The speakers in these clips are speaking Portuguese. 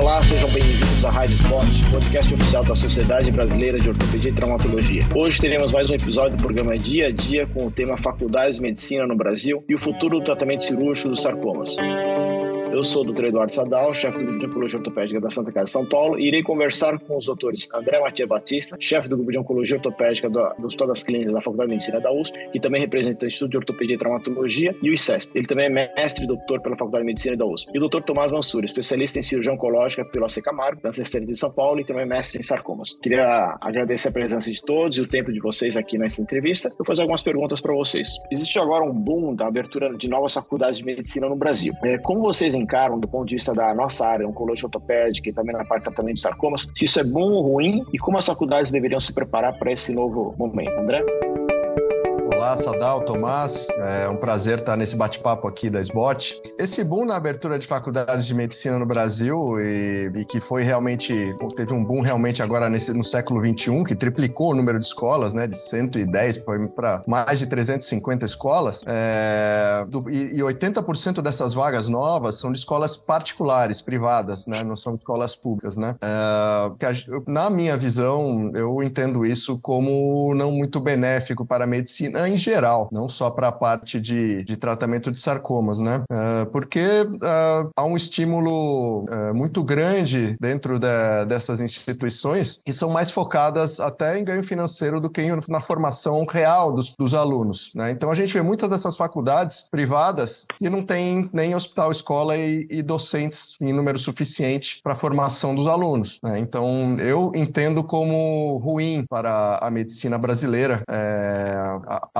Olá, sejam bem-vindos à Rádio Esporte, podcast oficial da Sociedade Brasileira de Ortopedia e Traumatologia. Hoje teremos mais um episódio do programa Dia a Dia com o tema Faculdades de Medicina no Brasil e o futuro do tratamento cirúrgico dos sarcomas. Eu sou o Dr. Eduardo Sadal, chefe do Grupo de Oncologia Ortopédica da Santa Casa de São Paulo, e irei conversar com os doutores André Matias Batista, chefe do Grupo de Oncologia Ortopédica do, dos Todas as Clínicas da Faculdade de Medicina da USP, que também representa o Instituto de Ortopedia e Traumatologia e o ICESP. Ele também é mestre e doutor pela Faculdade de Medicina da USP. E o Dr. Tomás Mansur, especialista em cirurgia oncológica pela AC Camargo, da Universidade de São Paulo, e também mestre em sarcomas. Queria agradecer a presença de todos e o tempo de vocês aqui nessa entrevista. Vou fazer algumas perguntas para vocês. Existe agora um boom da abertura de novas faculdades de medicina no Brasil. É, como vocês encaram, do ponto de vista da nossa área, oncologia ortopédica e também na parte de tratamento de sarcomas, se isso é bom ou ruim e como as faculdades deveriam se preparar para esse novo momento. André? Olá, Sadal, Tomás. É um prazer estar nesse bate-papo aqui da SBOT. Esse boom na abertura de faculdades de medicina no Brasil e, e que foi realmente, teve um boom realmente agora nesse, no século XXI, que triplicou o número de escolas, né, de 110 para mais de 350 escolas, é, do, e, e 80% dessas vagas novas são de escolas particulares, privadas, né, não são escolas públicas, né. É, na minha visão, eu entendo isso como não muito benéfico para a medicina em geral, não só para a parte de, de tratamento de sarcomas, né? Uh, porque uh, há um estímulo uh, muito grande dentro de, dessas instituições que são mais focadas até em ganho financeiro do que na formação real dos, dos alunos, né? Então a gente vê muitas dessas faculdades privadas que não tem nem hospital, escola e, e docentes em número suficiente para a formação dos alunos. Né? Então eu entendo como ruim para a medicina brasileira é,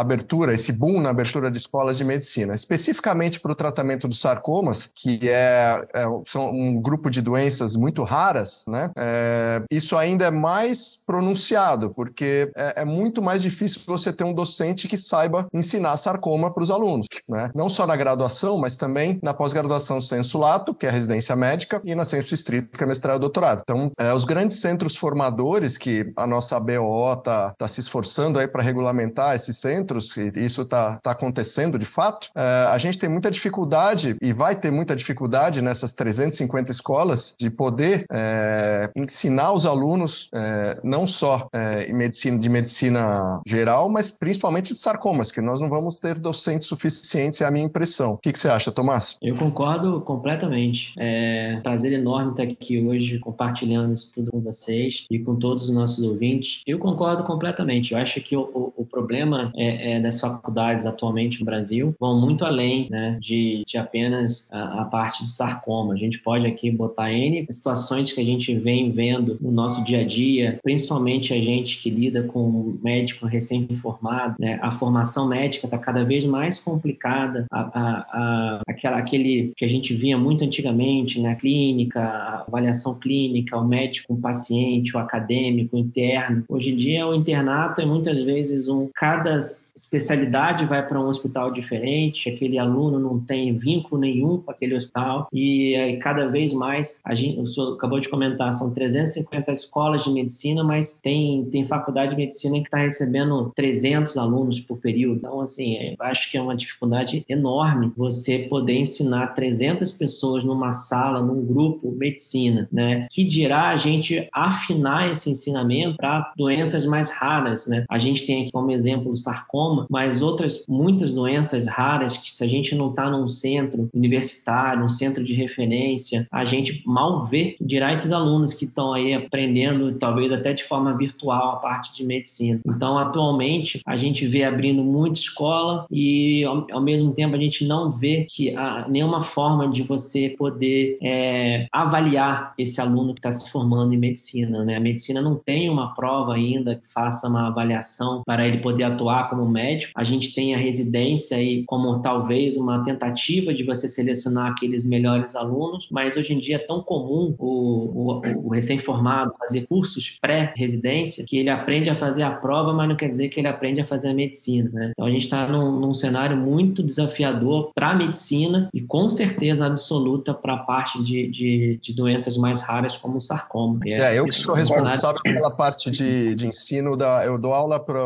abertura, esse boom na abertura de escolas de medicina, especificamente para o tratamento dos sarcomas, que é, é, são um grupo de doenças muito raras, né? É, isso ainda é mais pronunciado, porque é, é, muito mais difícil você ter um docente que saiba ensinar sarcoma para os alunos, né? Não só na graduação, mas também na pós-graduação senso lato, que é a residência médica, e na senso estrito, que é mestrado e doutorado. Então, é, os grandes centros formadores que a nossa BO está tá se esforçando aí para regulamentar esses centros, centros, e isso está tá acontecendo de fato, é, a gente tem muita dificuldade, e vai ter muita dificuldade nessas 350 escolas, de poder é, ensinar os alunos, é, não só em medicina, de medicina geral, mas principalmente de sarcomas, que nós não vamos ter docentes suficientes, é a minha impressão. O que, que você acha, Tomás? Eu concordo completamente. É prazer enorme estar aqui hoje compartilhando isso tudo com vocês e com todos os nossos ouvintes. Eu concordo completamente. Eu acho que o, o, o problema é, é, das faculdades atualmente no Brasil vão muito além né, de, de apenas a, a, parte de sarcoma. A gente pode aqui botar N situações que a gente vem vendo no nosso dia a dia, principalmente a gente que lida com médico recém-formado. Né, a formação médica está cada vez mais complicada. A, a, aquela, aquele que a gente via muito antigamente, né, a clínica, a avaliação clínica, o médico, o paciente, o acadêmico, o interno. Hoje em dia, o internato é muitas vezes um cada especialidade vai para um hospital diferente, aquele aluno não tem vínculo nenhum com aquele hospital e aí, cada vez mais, a gente, o senhor acabou de comentar, são 350 escolas de medicina, mas tem, tem faculdade de medicina que está recebendo 300 alunos por período. Então, assim, eu acho que é uma dificuldade enorme você poder ensinar 300 pessoas numa sala, num grupo, medicina, né? Que dirá a gente afinar esse ensinamento para doenças mais raras, né? A gente tem aqui como exemplo o sarcoma, sarcoma, mas outras muitas doenças raras que se a gente não está num centro universitário, um centro de referência, a gente mal vê, dirá esses alunos que estão aí aprendendo, talvez até de forma virtual, a parte de medicina. Então, atualmente, a gente vê abrindo muita escola e, ao, mesmo tempo, a gente não vê que há nenhuma forma de você poder é, avaliar esse aluno que está se formando em medicina. Né? A medicina não tem uma prova ainda que faça uma avaliação para ele poder atuar como médico. A gente tem a residência aí como talvez uma tentativa de você selecionar aqueles melhores alunos, mas hoje em dia é tão comum o, o, o recém-formado fazer cursos pré-residência que ele aprende a fazer a prova, mas não quer dizer que ele aprende a fazer a medicina. Né? Então a gente está num, num, cenário muito desafiador para a medicina e com certeza absoluta para a parte de, de, de, doenças mais raras como o sarcoma. É, é eu que sou responsável pela parte de, de ensino da. Eu dou aula para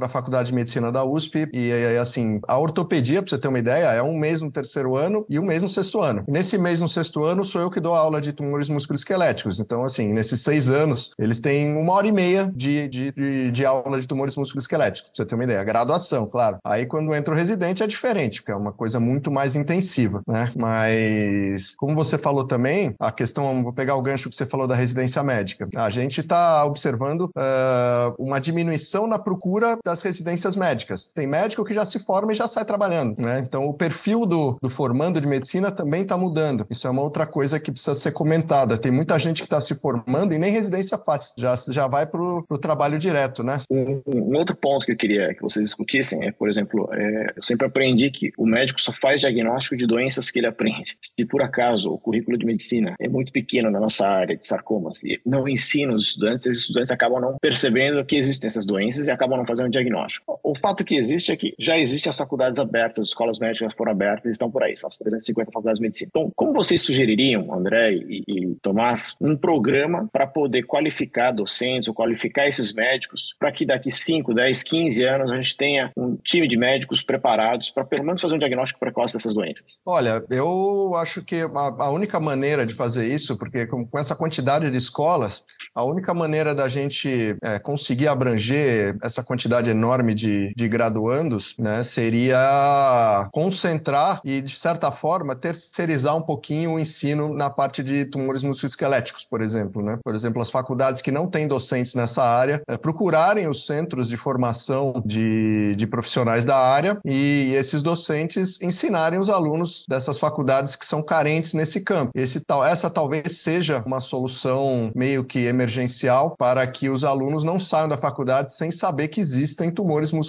a faculdade Faculdade de Medicina da USP. E, assim, a ortopedia, para você ter uma ideia, é um mês no terceiro ano e um mês no sexto ano. Nesse mês no sexto ano, sou eu que dou aula de tumores musculoesqueléticos. Então, assim, nesses seis anos, eles têm uma hora e meia de, de, de, de aula de tumores musculoesqueléticos, pra você ter uma ideia. Graduação, claro. Aí, quando entra o residente, é diferente, porque é uma coisa muito mais intensiva, né? Mas, como você falou também, a questão, vou pegar o gancho que você falou da residência médica. A gente está observando uh, uma diminuição na procura das residências médicas. Tem médico que já se forma e já sai trabalhando, né? Então, o perfil do, do formando de medicina também está mudando. Isso é uma outra coisa que precisa ser comentada. Tem muita gente que está se formando e nem residência faz, já, já vai para o trabalho direto, né? Um, um, outro ponto que eu queria que vocês discutissem é, por exemplo, é, eu sempre aprendi que o médico só faz diagnóstico de doenças que ele aprende. Se por acaso o currículo de medicina é muito pequeno na nossa área de sarcomas e não ensina os estudantes, esses estudantes acabam não percebendo que existem essas doenças e acabam não fazendo diagnóstico. O fato que existe é que já existem as faculdades abertas, as escolas médicas foram abertas e estão por aí, são as 350 faculdades de medicina. Então, como vocês sugeririam, André e, e Tomás, um programa para poder qualificar docentes ou qualificar esses médicos para que daqui 5, 10, 15 anos a gente tenha um time de médicos preparados para pelo menos fazer um diagnóstico precoce dessas doenças? Olha, eu acho que a, a única maneira de fazer isso, porque com, com, essa quantidade de escolas, a única maneira da gente é, conseguir abranger essa quantidade enorme de, de graduandos né, seria concentrar e, de certa forma, terceirizar um pouquinho o ensino na parte de tumores musculoesqueléticos, por exemplo. Né? Por exemplo, as faculdades que não têm docentes nessa área, é, procurarem os centros de formação de, de profissionais da área e esses docentes ensinarem os alunos dessas faculdades que são carentes nesse campo. Esse, essa talvez seja uma solução meio que emergencial para que os alunos não saiam da faculdade sem saber que existem tumores musculoesqueléticos,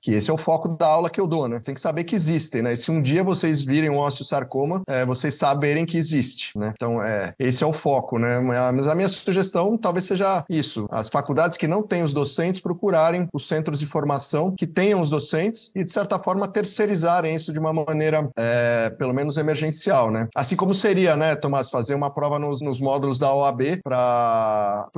que esse é o foco da aula que eu dou, né? Tem que saber que existem, né? E se um dia vocês virem um osteosarcoma, é, vocês saberem que existe, né? Então, é, esse é o foco, né? Mas a minha sugestão talvez seja isso. As faculdades que não têm os docentes procurarem os centros de formação que tenham os docentes e, de certa forma, terceirizarem isso de uma maneira, é, pelo menos, emergencial, né? Assim como seria, né, Tomás, fazer uma prova nos, nos módulos da OAB para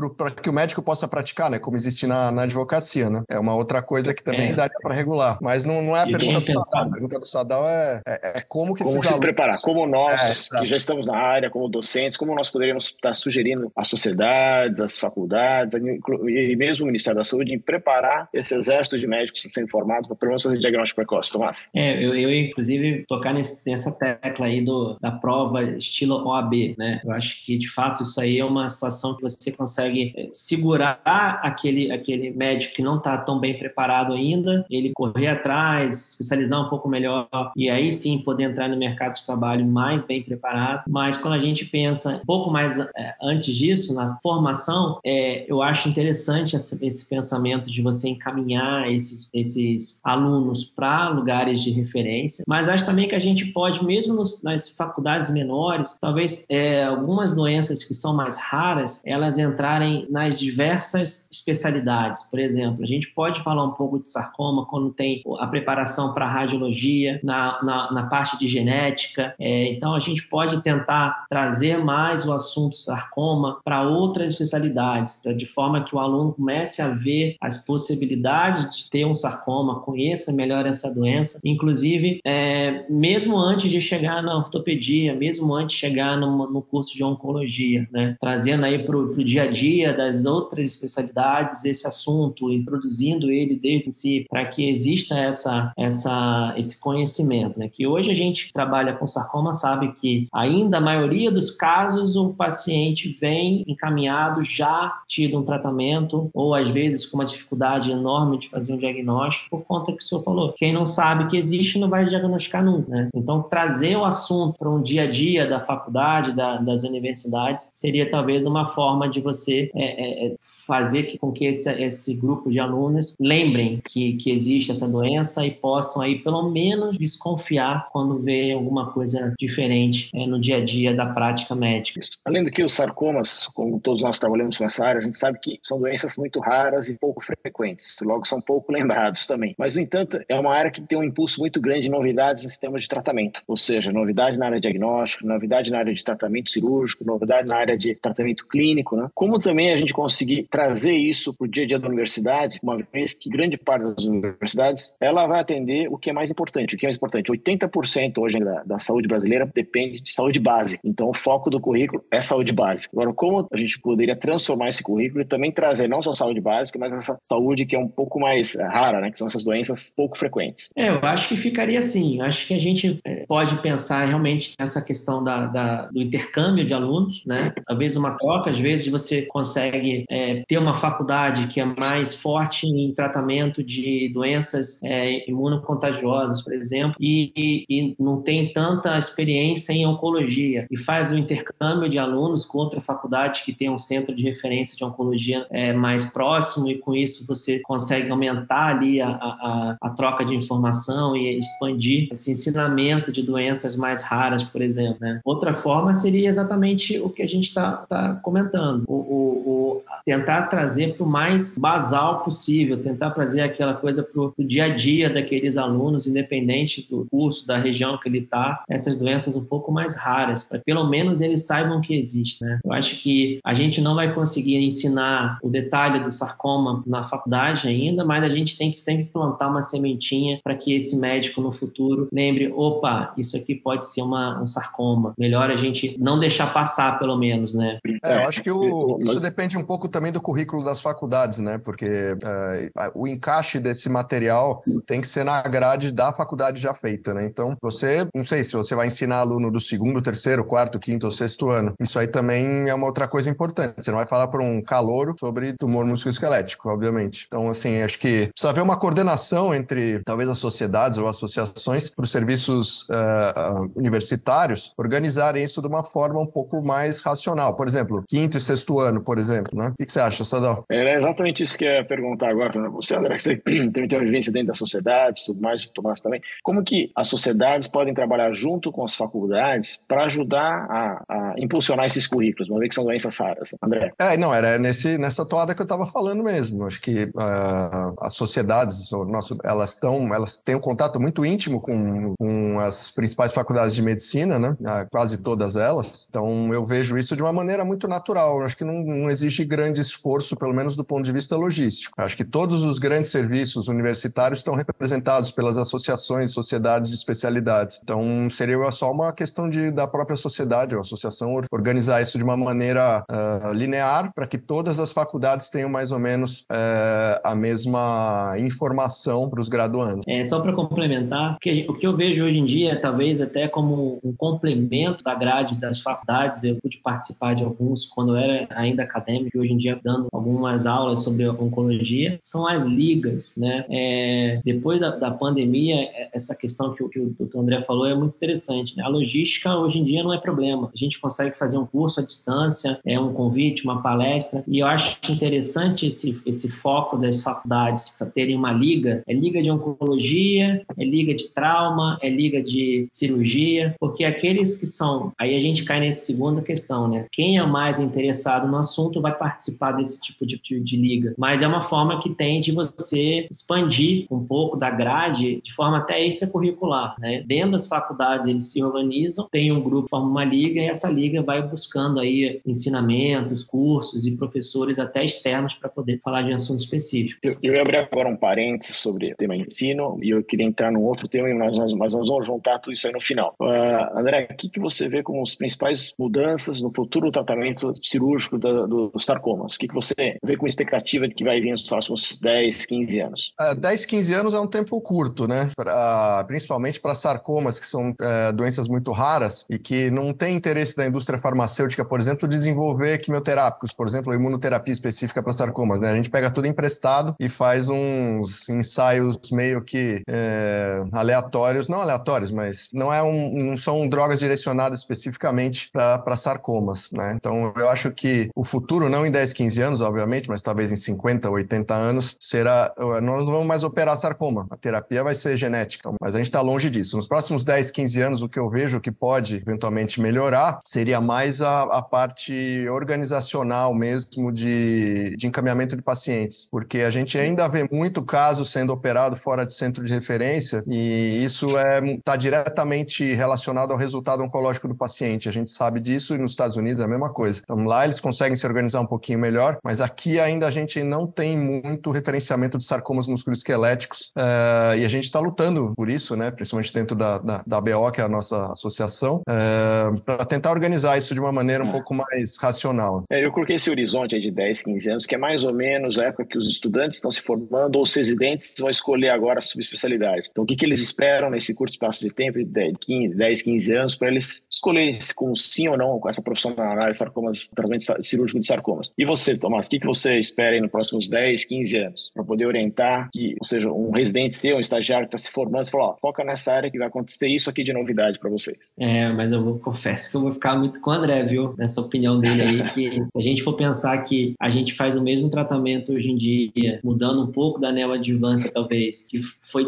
que o médico possa praticar, né? Como existe na, na advocacia, né? É uma outra coisa que também é. daria para regular. Mas não, não é a pergunta do Sadal. A pergunta do Sadal é, é, é como que como se alunos... preparar, como nós, é, que já estamos na área, como docentes, como nós poderíamos estar sugerindo às sociedades, às faculdades, e mesmo o Ministério da Saúde, em preparar esse exército de médicos que são formados para pelo menos fazer diagnóstico precoce, Tomás? É, eu, eu inclusive, tocar nesse, nessa tecla aí do, da prova estilo OAB, né? Eu acho que, de fato, isso aí é uma situação que você consegue é, segurar aquele, aquele médico que não está tão bem preparado ainda, ele correr atrás, especializar um pouco melhor e aí sim poder entrar no mercado de trabalho mais bem preparado. Mas quando a gente pensa um pouco mais é, antes disso, na formação, é, eu acho interessante esse, esse pensamento de você encaminhar esses, esses alunos para lugares de referência, mas acho também que a gente pode, mesmo nos, nas faculdades menores, talvez é, algumas doenças que são mais raras, elas entrarem nas diversas especialidades. Por exemplo, a gente pode falar um pouco de sarcoma quando tem a preparação para radiologia, na, na, na, parte de genética. É, então, a gente pode tentar trazer mais o assunto sarcoma para outras especialidades, de forma que o aluno comece a ver as possibilidades de ter um sarcoma, conheça melhor essa doença. Inclusive, é, mesmo antes de chegar na ortopedia, mesmo antes de chegar no, no curso de oncologia, né? trazendo aí para o dia a dia das outras especialidades esse assunto, introduzindo ele desde si, para que exista essa, essa, esse conhecimento. Né? Que hoje a gente trabalha com sarcoma sabe que ainda a maioria dos casos o paciente vem encaminhado já tido um tratamento ou às vezes com uma dificuldade enorme de fazer um diagnóstico por conta que o senhor falou. Quem não sabe que existe não vai diagnosticar nunca. Né? Então, trazer o assunto para um dia a dia da faculdade, da, das universidades, seria talvez uma forma de você é, é, é fazer com que esse, esse grupo de alunos lembrem que, que existe essa doença e possam aí pelo menos desconfiar quando vê alguma coisa diferente é, no dia a dia da prática médica. Além do que os sarcomas, como todos nós trabalhamos nessa área, a gente sabe que são doenças muito raras e pouco frequentes, logo são pouco lembrados também. Mas, no entanto, é uma área que tem um impulso muito grande de novidades em sistemas de tratamento, ou seja, novidade na área de diagnóstico, novidade na área de tratamento cirúrgico, novidade na área de tratamento clínico, né? Como também a gente conseguir trazer isso para o dia a dia da universidade, uma vez que grande parte das universidades, ela vai atender o que é mais importante. O que é mais importante? 80% hoje da, da saúde brasileira depende de saúde base. Então, o foco do currículo é saúde básica. Agora, como a gente poderia transformar esse currículo e também trazer não só saúde básica, mas essa saúde que é um pouco mais eh, rara, né? Que são essas doenças pouco frequentes. É, eu acho que ficaria assim. Eu acho que a gente eh, pode pensar realmente nessa questão da, da do intercâmbio de alunos, né? Talvez uma troca, às vezes você consegue é, ter uma faculdade que é mais forte em tratamento de doenças é, imunocontagiosas, por exemplo, e, e, e, não tem tanta experiência em oncologia e faz o intercâmbio de alunos com outra faculdade que tem um centro de referência de oncologia é, mais próximo e com isso você consegue aumentar ali a, a, a troca de informação e expandir esse ensinamento de doenças mais raras, por exemplo. Né? Outra forma seria exatamente o que a gente está tá comentando, o, o, o tentar trazer para o mais basal possível, tentar trazer aquela coisa para o dia a dia daqueles alunos, independente do curso, da região que ele está, essas doenças um pouco mais raras, para pelo menos eles saibam que existe. Né? Eu acho que a gente não vai conseguir ensinar o detalhe do sarcoma na faculdade ainda, mas a gente tem que sempre plantar uma sementinha para que esse médico no futuro lembre: opa, isso aqui pode ser uma, um sarcoma. Melhor a gente não deixar passar, pelo menos, né? É, eu acho que o, isso depende um pouco também do currículo das faculdades, né? Porque é, o encaixe desse material tem que ser na grade da faculdade já feita, né? Então, você, não sei se você vai ensinar aluno do segundo, terceiro, quarto, quinto ou sexto ano. Isso aí também é uma outra coisa importante. Você não vai falar para um calouro sobre tumor musculoesquelético, obviamente. Então, assim, acho que precisa haver uma coordenação entre talvez as sociedades ou associações para os serviços uh, universitários organizarem isso de uma forma um pouco mais racional. Por exemplo, quinto e sexto ano, por exemplo, né? O que você acha, Sadal? Era exatamente isso que eu ia perguntar agora. Você, André, você tem uma vivência dentro da sociedade, tudo mais, Tomás também. Como que as sociedades podem trabalhar junto com as faculdades para ajudar a, a, impulsionar esses currículos, uma vez que são doenças raras? André? É, não, era nesse, nessa toada que eu estava falando mesmo. Acho que uh, as sociedades, nosso, elas estão, elas têm um contato muito íntimo com, com as principais faculdades de medicina, né? Uh, quase todas elas. Então, eu vejo isso de uma maneira muito natural. Acho que não, não existe grande esforço, pelo menos do ponto de vista logístico. Acho que todos os grandes serviços universitários estão representados pelas associações, sociedades de especialidades. Então, seria só uma questão de, da própria sociedade, a associação, organizar isso de uma maneira uh, linear para que todas as faculdades tenham mais ou menos uh, a mesma informação para os graduandos. É, só para complementar, o que eu vejo hoje em dia, talvez até como um complemento da grade das faculdades, eu pude participar de alguns quando eu era ainda acadêmico, hoje em dia dando algumas aulas sobre oncologia, são as ligas, né? É, depois da, da, pandemia, é, essa questão que, que o doutor André falou é muito interessante, né? A logística hoje em dia não é problema. A gente consegue fazer um curso à distância, é um convite, uma palestra, e eu acho interessante esse, esse foco das faculdades terem uma liga, é liga de oncologia, é liga de trauma, é liga de cirurgia, porque aqueles que são, aí a gente cai nessa segunda questão, né? Quem é mais interessado no assunto vai participar desse tipo de, de, de liga, mas é uma forma que tem de você expandir um pouco da grade de forma até extracurricular, né? Dentro das faculdades eles se organizam, tem um grupo, forma uma liga e essa liga vai buscando aí ensinamentos, cursos e professores até externos para poder falar de assunto específico. Eu, eu ia abrir agora um parênteses sobre o tema ensino e eu queria entrar num outro tema, mas nós, mas nós vamos juntar tudo isso aí no final. Uh, André, o que, que você vê como as principais mudanças no futuro tratamento cirúrgico da, do, dos sarcomas? O que, que você vê com expectativa de que vai vir nos próximos 10, 15 anos? Uh, 10, 15 anos é um tempo curto, né? Pra, principalmente para sarcomas, que são uh, doenças muito raras e que não tem interesse da indústria farmacêutica, por exemplo, de desenvolver quimioterápicos, por exemplo, imunoterapia específica para sarcomas, né? A gente pega tudo emprestado e faz uns ensaios meio que é, aleatórios, não aleatórios, mas não, é um, não são drogas direcionadas especificamente para sarcomas, né? Então, eu acho que o futuro, não em 10, 15 anos, obviamente, mas talvez em 50, 80 anos, será. Nós não vamos mais operar sarcoma. A terapia vai ser genética, mas a gente está longe disso. Nos próximos 10, 15 anos, o que eu vejo que pode eventualmente melhorar seria mais a, a parte organizacional mesmo de, de encaminhamento de pacientes, porque a gente ainda vê muito caso sendo operado fora de centro de referência e isso está é, tá diretamente relacionado ao resultado oncológico do paciente. A gente sabe disso e nos Estados Unidos é a mesma coisa. Então lá eles conseguem se organizar um pouquinho melhor, mas aqui ainda a gente não tem muito referenciamento de sarcomas musculoesqueléticos uh, e a gente está lutando por isso, né? principalmente dentro da, da, da BO, que é a nossa associação, uh, para tentar organizar isso de uma maneira um é. pouco mais racional. É, eu coloquei esse horizonte de 10, 15 anos, que é mais ou menos a época que os estudantes estão se formando ou os residentes vão escolher agora a subespecialidade. Então, o que, que eles esperam nesse curto espaço de tempo, de 15, 10, 15 anos, para eles escolherem com sim ou não com essa profissão na análise de sarcomas, tratamento cirúrgico de sarcomas. E você, Tomás, o que, que você espera nos próximos 10, 15 anos para poder orientar, que, ou seja, um residente seu, um estagiário que está se formando, você fala, ó, foca nessa área que vai acontecer isso aqui de novidade para vocês. É, mas eu vou, confesso que eu vou ficar muito com o André, viu? Nessa opinião dele aí, que a gente for pensar que a gente faz o mesmo tratamento hoje em dia, mudando um pouco da neoadjuvância, talvez, que foi,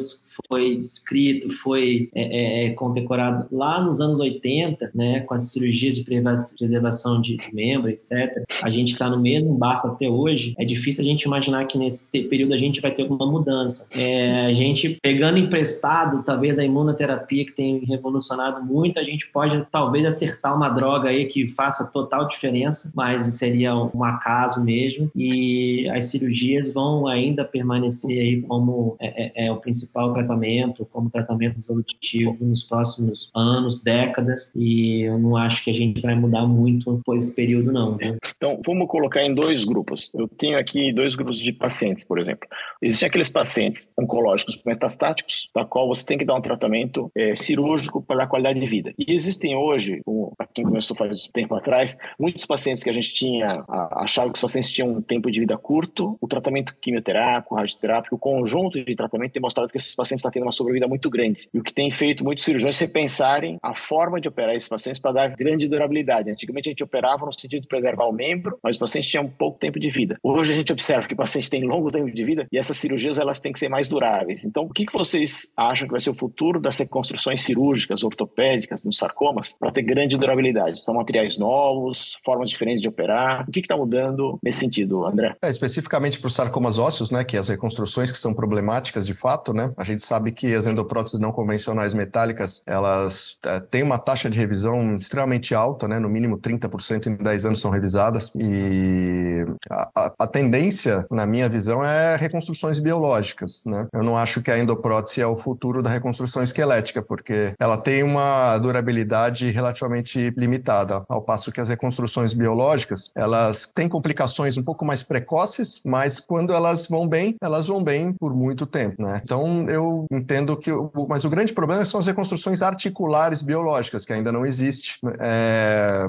foi descrito, foi é, é, é condecorado lá nos anos 80, né, com as cirurgias de preservação de membro, etc. A gente está no mesmo barco até hoje. É difícil a gente imaginar que nesse período a gente vai ter alguma mudança. É, a gente pegando emprestado, talvez a imunoterapia que tem revolucionado muito, a gente pode talvez acertar uma droga aí que faça total diferença, mas seria um acaso mesmo. E as cirurgias vão ainda permanecer aí como é, é, é o principal tratamento, como tratamento resolutivo nos próximos anos, décadas. E eu não acho que a gente vai mudar muito por esse período, não. Viu? Então, vamos colocar em dois grupos. Eu tenho aqui dois grupos de pacientes, por exemplo. Existem aqueles pacientes oncológicos metastáticos, para qual você tem que dar um tratamento é, cirúrgico para dar qualidade de vida. E existem hoje, para quem começou faz tempo atrás, muitos pacientes que a gente tinha, achava que os pacientes tinham um tempo de vida curto, o tratamento quimioterápico, radioterápico, o conjunto de tratamento tem mostrado que esses pacientes estão tendo uma sobrevida muito grande. E o que tem feito muitos cirurgiões repensarem a forma de operar esses pacientes para dar grande durabilidade. Antigamente a gente operava no sentido de preservar o membro, mas os pacientes tinham pouco tempo de vida. Hoje a gente observa que o paciente tem longo tempo de vida e essas cirurgias elas têm que ser mais duráveis. Então, o que, que vocês acham que vai ser o futuro das reconstruções cirúrgicas, ortopédicas, nos sarcomas, para ter grande durabilidade? São materiais novos, formas diferentes de operar? O que está mudando nesse sentido, André? É, especificamente para os sarcomas ósseos, né, que as reconstruções que são problemáticas de fato, né? A gente sabe que as endopróteses não convencionais metálicas, elas é, têm uma taxa de revisão extremamente alta, né? No mínimo 30% em 10 anos são revisadas. E a, a, a tendência, na minha visão, é reconstruções biológicas, né? Eu não acho que a endoprótese é o futuro da reconstrução esquelética, porque ela tem uma durabilidade relativamente limitada, ao passo que as reconstruções biológicas, elas têm complicações um pouco mais precoces, mas quando elas vão bem, elas vão bem por muito tempo, né? Então, eu entendo que... Mas o grande problema são as reconstruções articulares biológicas, que ainda não existe é,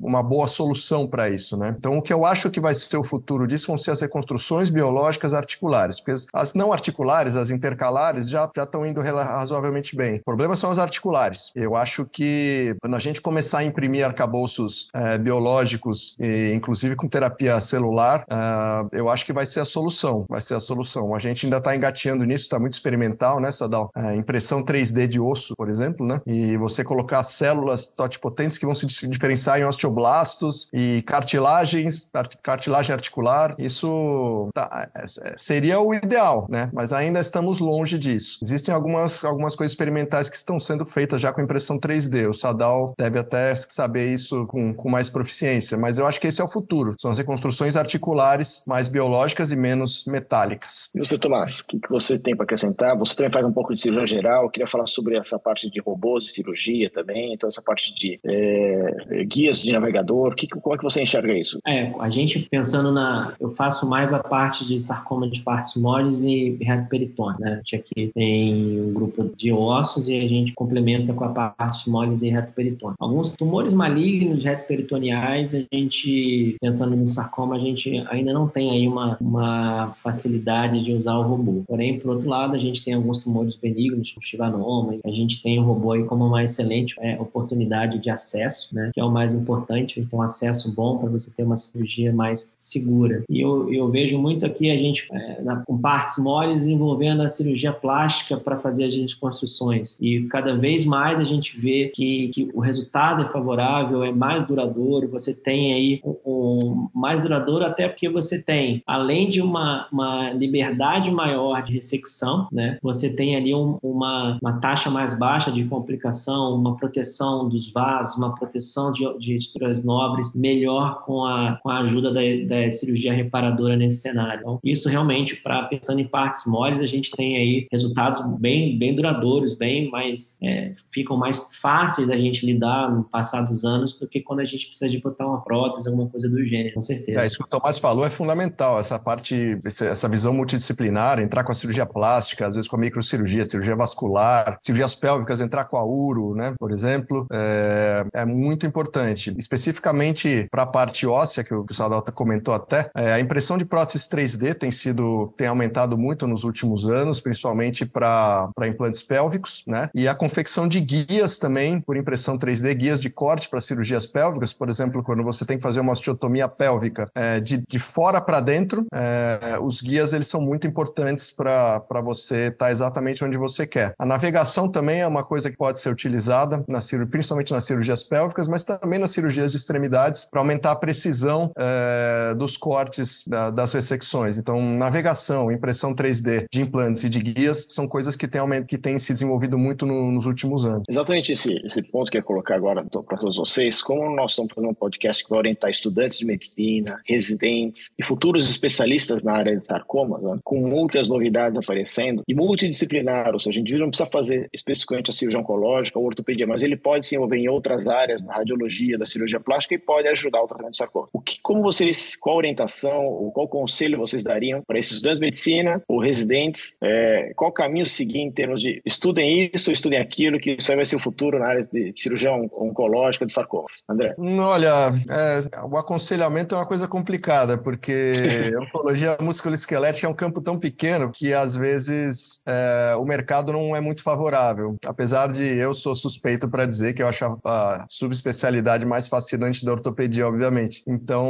uma boa solução para isso, né? Então, o que eu acho que vai ser o futuro disso vão ser as reconstruções biológicas articulares, porque as não articulares, as intercalares, já, já estão indo razoavelmente bem. O problema são as articulares. Eu acho que quando a gente começar a imprimir arcabouços é, biológicos, e, inclusive com terapia celular, é, eu acho que vai ser a solução. Vai ser a solução. A gente ainda está engateando nisso, está muito experimental, né, Sadal? É, impressão 3D de osso, por exemplo, né? E você colocar células totipotentes que vão se diferenciar em osteoblastos e cartilagens, cartilagem articular. Isso tá, é, é, seria o ideal, né? Mas ainda estamos longe disso. Existem algumas, algumas coisas experimentais que estão sendo feitas já com impressão 3D. O Sadal deve até saber isso com, com mais proficiência, mas eu acho que esse é o futuro. São as reconstruções articulares mais biológicas e menos metálicas. E você, Tomás, o que, que você tem para acrescentar? Você também faz um pouco de cirurgia geral. Eu queria falar sobre essa parte de robôs de cirurgia também, então essa parte de é, guias de navegador. Que, como é que você enxerga isso? É, a gente pensando na... Eu faço mais a parte de sarcoma de partes moles e reto peritônio, né? A gente aqui tem um grupo de ossos e a gente complementa com a parte moles e reto peritônio. Alguns tumores malignos reto peritoneais, a gente, pensando no sarcoma, a gente ainda não tem aí uma, uma facilidade de usar o robô. Porém, por outro lado, a gente tem alguns tumores benignos, como chivanoma, a gente tem o robô aí como uma excelente é, oportunidade de acesso, né? Que é o mais importante então acesso bom para você ter uma cirurgia mais segura. E eu, eu vejo muito aqui a gente é, na, com partes moles envolvendo a cirurgia plástica para fazer as reconstruções. E cada vez mais a gente vê que, que o resultado é favorável, é mais duradouro, você tem aí um, um mais duradouro até porque você tem, além de uma, uma liberdade maior de ressecção, né, você tem ali um, uma, uma taxa mais baixa de complicação, uma proteção dos vasos, uma proteção de, de estruturas nobres melhor com a, com a ajuda da, da cirurgia reparadora nesse cenário. Então, isso realmente, para pensando em partes moles, a gente tem aí resultados bem, bem duradouros, bem mais, é, ficam mais fáceis da gente lidar no passar dos anos do que quando a gente precisa de botar uma prótese, alguma coisa do gênero, com certeza. É, isso que o Tomás falou é fundamental, essa parte, essa visão multidisciplinar, entrar com a cirurgia plástica, às vezes com a microcirurgia, cirurgia vascular, cirurgias pélvicas, entrar com a uro, né, por exemplo, é, é muito importante. Especificamente para a parte óssea, que o Sadalta comentou até, é, a impressão de próteses 3D tem sido, tem aumentado muito nos últimos anos, principalmente para implantes pélvicos, né, e a confecção de guias também, por impressão 3D, guias de corte para cirurgias pélvicas, por exemplo, quando você tem que fazer uma osteotomia pélvica é, de, de fora para dentro, é, os guias eles são muito importantes para você estar tá exatamente onde você quer. A navegação também é uma coisa que pode ser utilizada, na principalmente nas cirurgias pélvicas, mas também nas cirurgias de extremidades, para aumentar a precisão é, dos cortes da, das ressecções. Então, navegação, impressão 3D de implantes e de guias são coisas que têm, que têm se desenvolvido muito no, nos últimos anos. Exatamente esse, esse ponto que eu ia colocar agora para todos vocês. Como nós estamos fazendo um podcast que vai orientar estudantes de medicina, residentes e futuros especialistas na área de sarcoma, né, com muitas novidades aparecendo e multidisciplinar, ou seja, a gente não precisa fazer especificamente a cirurgia oncológica ou ortopedia, mas ele pode se envolver em outras áreas, na radiologia, da cirurgia plástica e pode ajudar o tratamento de sarcoma. O que, como vocês, qual orientação ou qual conselho vocês dariam para esses estudantes de medicina ou residentes? É, qual caminho seguir em termos de estudem isso, estudem aquilo, que isso aí vai ser o futuro na área de cirurgião oncológica de sarcomas? André? Olha, é, o aconselhamento é uma coisa complicada, porque oncologia musculoesquelética é um campo tão pequeno que às vezes é, o mercado não é muito favorável. Apesar de eu sou suspeito para dizer que eu acho a, a subespecialidade mais fascinante da ortopedia, obviamente. Então,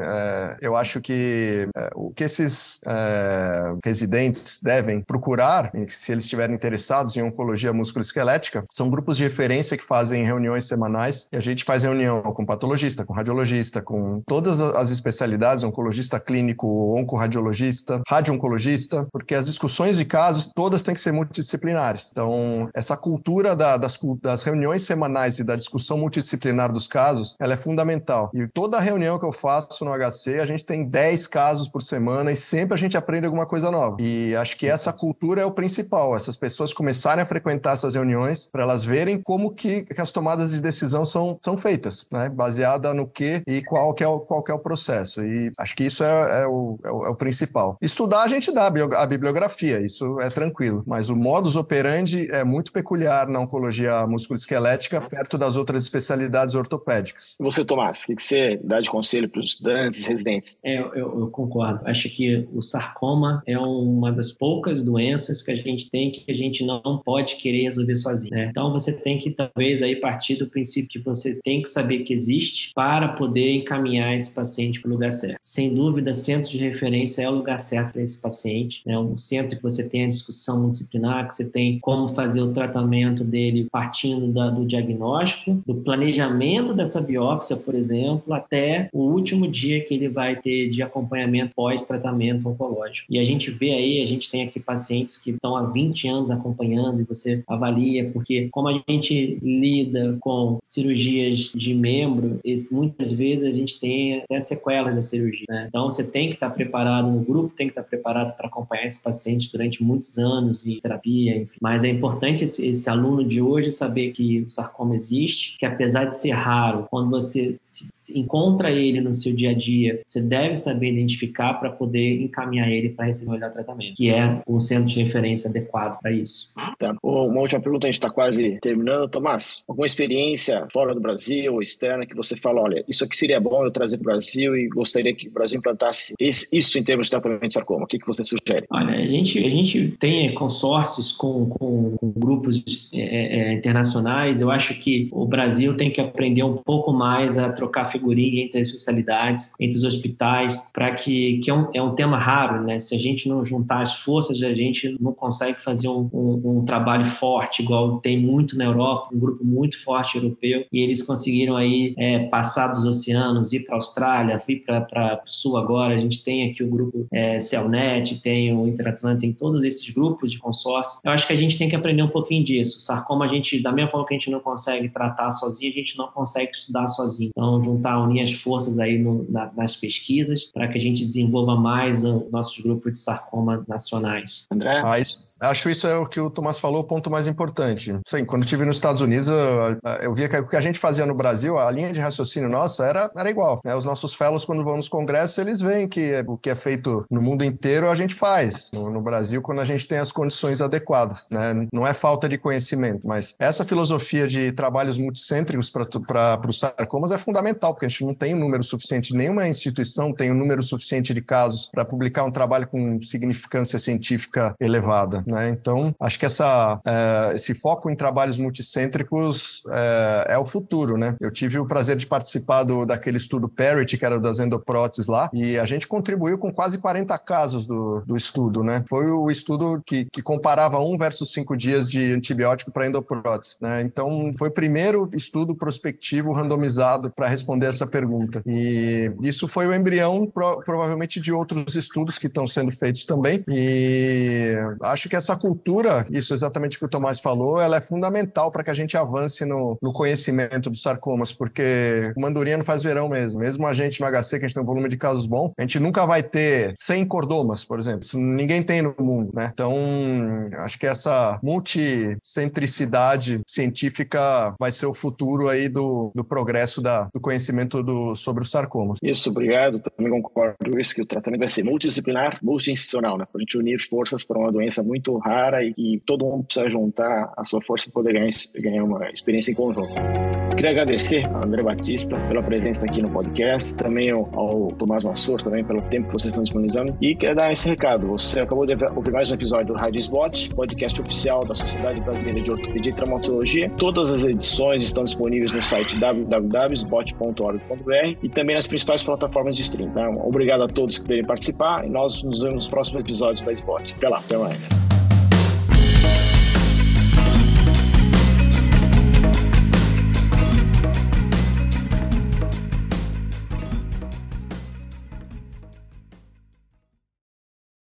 é, eu acho que é, o que esses é, residentes devem procurar, se eles estiverem interessados em oncologia musculoesquelética, são grupos de referência que fazem reuniões semanais e a gente faz reunião com patologista, com radiologista, com todas as especialidades, oncologista clínico, oncoradiologista, radio-oncologista, porque as discussões de casos todas têm que ser multidisciplinares. Então, essa cultura da, das, das reuniões semanais e da discussão multidisciplinar dos casos, ela é fundamental. E toda reunião que eu faço no HC, a gente tem 10 casos por semana e sempre a gente aprende alguma coisa nova. E acho que essa cultura é o principal, essas pessoas começarem a frequentar essas reuniões para elas verem como que, que, as tomadas de decisão são, são feitas, né? Baseada no que e qual que é o, qual que é o processo. E acho que isso é, é, o, é, o, é o principal. Estudar, a gente dá a bibliografia, isso é tranquilo, mas o modus operandi é muito peculiar na oncologia musculoesquelética, perto das outras especialidades ortopédicas. E você, Tomás, o que você dá de conselho para os estudantes, residentes? É, eu, eu, concordo. Acho que o sarcoma é uma das poucas doenças que a gente tem que a gente não pode querer resolver sozinho. Né? Então você tem que talvez aí partir do princípio que você tem que saber que existe para poder encaminhar esse paciente para o lugar certo. Sem dúvida, centro de referência é o lugar certo para esse paciente. Né? Um centro que você tem a discussão disciplinar, que você tem como fazer o tratamento dele partindo da, do diagnóstico, do planejamento dessa biópsia, por exemplo, até o último dia que ele vai ter de acompanhamento pós-tratamento oncológico. E a gente vê aí, a gente tem aqui pacientes que estão há 20 anos acompanhando e você avalia, porque como a gente lida com cirurgias de membro, muitas vezes a gente tem até sequelas da cirurgia. Né? Então você tem que estar preparado, no grupo tem que estar preparado para acompanhar esse paciente durante muitos anos e terapia, enfim. Mas é importante esse, esse, aluno de hoje saber que o sarcoma existe, que apesar de ser raro, quando você se, se encontra ele no seu dia a dia, você deve saber identificar para poder encaminhar ele para receber o melhor tratamento, que é o centro de referência adequado para isso. Tá. Uma última pergunta, a gente está quase terminando. Tomás, alguma experiência fora do Brasil ou externa que você fala, olha, isso aqui seria bom eu trazer para o Brasil e gostaria que o Brasil implantasse isso em termos de tratamento de sarcoma? O que, que você sugere? Olha, a gente, a gente tem consórcios com, com, com grupos é, é, internacionais. Eu acho que o Brasil tem que aprender um pouco mais a trocar figurinha entre as especialidades, entre os hospitais, para que, que é um, é um tema raro, né? Se a gente não juntar as forças, a gente não consegue fazer um, um, um trabalho forte, igual tem muito na Europa, um grupo muito forte europeu, e eles conseguiram aí é, passar dos oceanos, ir para a Austrália, vir para o Sul agora. A gente tem aqui o grupo é, Celnet, tem o Interatlântico, tem todos esses grupos de consórcio. Eu acho que a gente tem que aprender um pouquinho disso. Sarcoma, a gente, da mesma forma que a gente não consegue tratar sozinho, a gente não consegue estudar sozinho. Então, juntar, unir as forças aí no, na, nas pesquisas para que a gente desenvolva mais os nossos grupos de sarcoma nacionais. André? Ah, isso, acho isso é o que o Tomás falou, o ponto mais importante. Sim, quando estive nos Estados Unidos, eu, eu via que o que a gente fazia no Brasil, a linha de raciocínio nossa era, era igual. Né? Os nossos fellows, quando vão nos congressos, eles veem que o que é feito no mundo inteiro, a gente faz. No, no Brasil, quando a gente tem as condições adequadas. Né? Não é falta de conhecimento, mas essa filosofia de trabalhos multicêntricos para os sarcomas é fundamental, porque a gente não tem um número suficiente, nenhuma instituição tem um número suficiente de casos para publicar um trabalho com significância científica elevada. Né? Então, acho que essa, é, esse foco em trabalhos multicêntricos é, é, o futuro. Né? Eu tive o prazer de participar do, daquele estudo Parity, que era das endopróteses lá, e a gente contribuiu com quase 40 casos do, do estudo. Né? Foi o estudo que, que comparava um versus cinco dias de antibiótico para endoprótese. Né? Então, foi o primeiro estudo prospectivo randomizado para responder essa pergunta. E isso foi o embrião, pro, provavelmente, de outros estudos que estão sendo feitos também. E acho que essa cultura, isso exatamente que o Tomás falou, ela é fundamental para que a gente avance no, no conhecimento dos sarcomas, porque mandurinha não faz verão mesmo. Mesmo a gente no HC, que a gente tem um volume de casos bom, a gente nunca vai ter 100 cordomas, por exemplo. Isso ninguém tem no mundo, né? Então, acho que essa multicentricidade científica vai ser o futuro aí do, do progresso da, do conhecimento do, sobre os sarcomas. Isso, obrigado. Também concordo com isso, que o tratamento vai ser multidisciplinar, multi-institucional, né? Para a gente unir forças para uma doença muito rara e todo mundo precisa juntar a sua força para poder ganhar, ganhar uma experiência em conjunto. Queria agradecer ao André Batista pela presença aqui no podcast, também ao, ao Tomás Massor, também pelo tempo que vocês estão disponibilizando. E queria dar esse recado. Você acabou de ouvir mais um episódio do Rádio Spot, podcast oficial da Sociedade Brasileira de Ortopedia e Traumatologia. Todas as edições estão disponíveis no site www.spot.org.br e também nas principais plataformas de stream. Tá? Obrigado a todos que puderem participar e nós nos vemos nos próximos episódios da Spot. Até lá, até mais.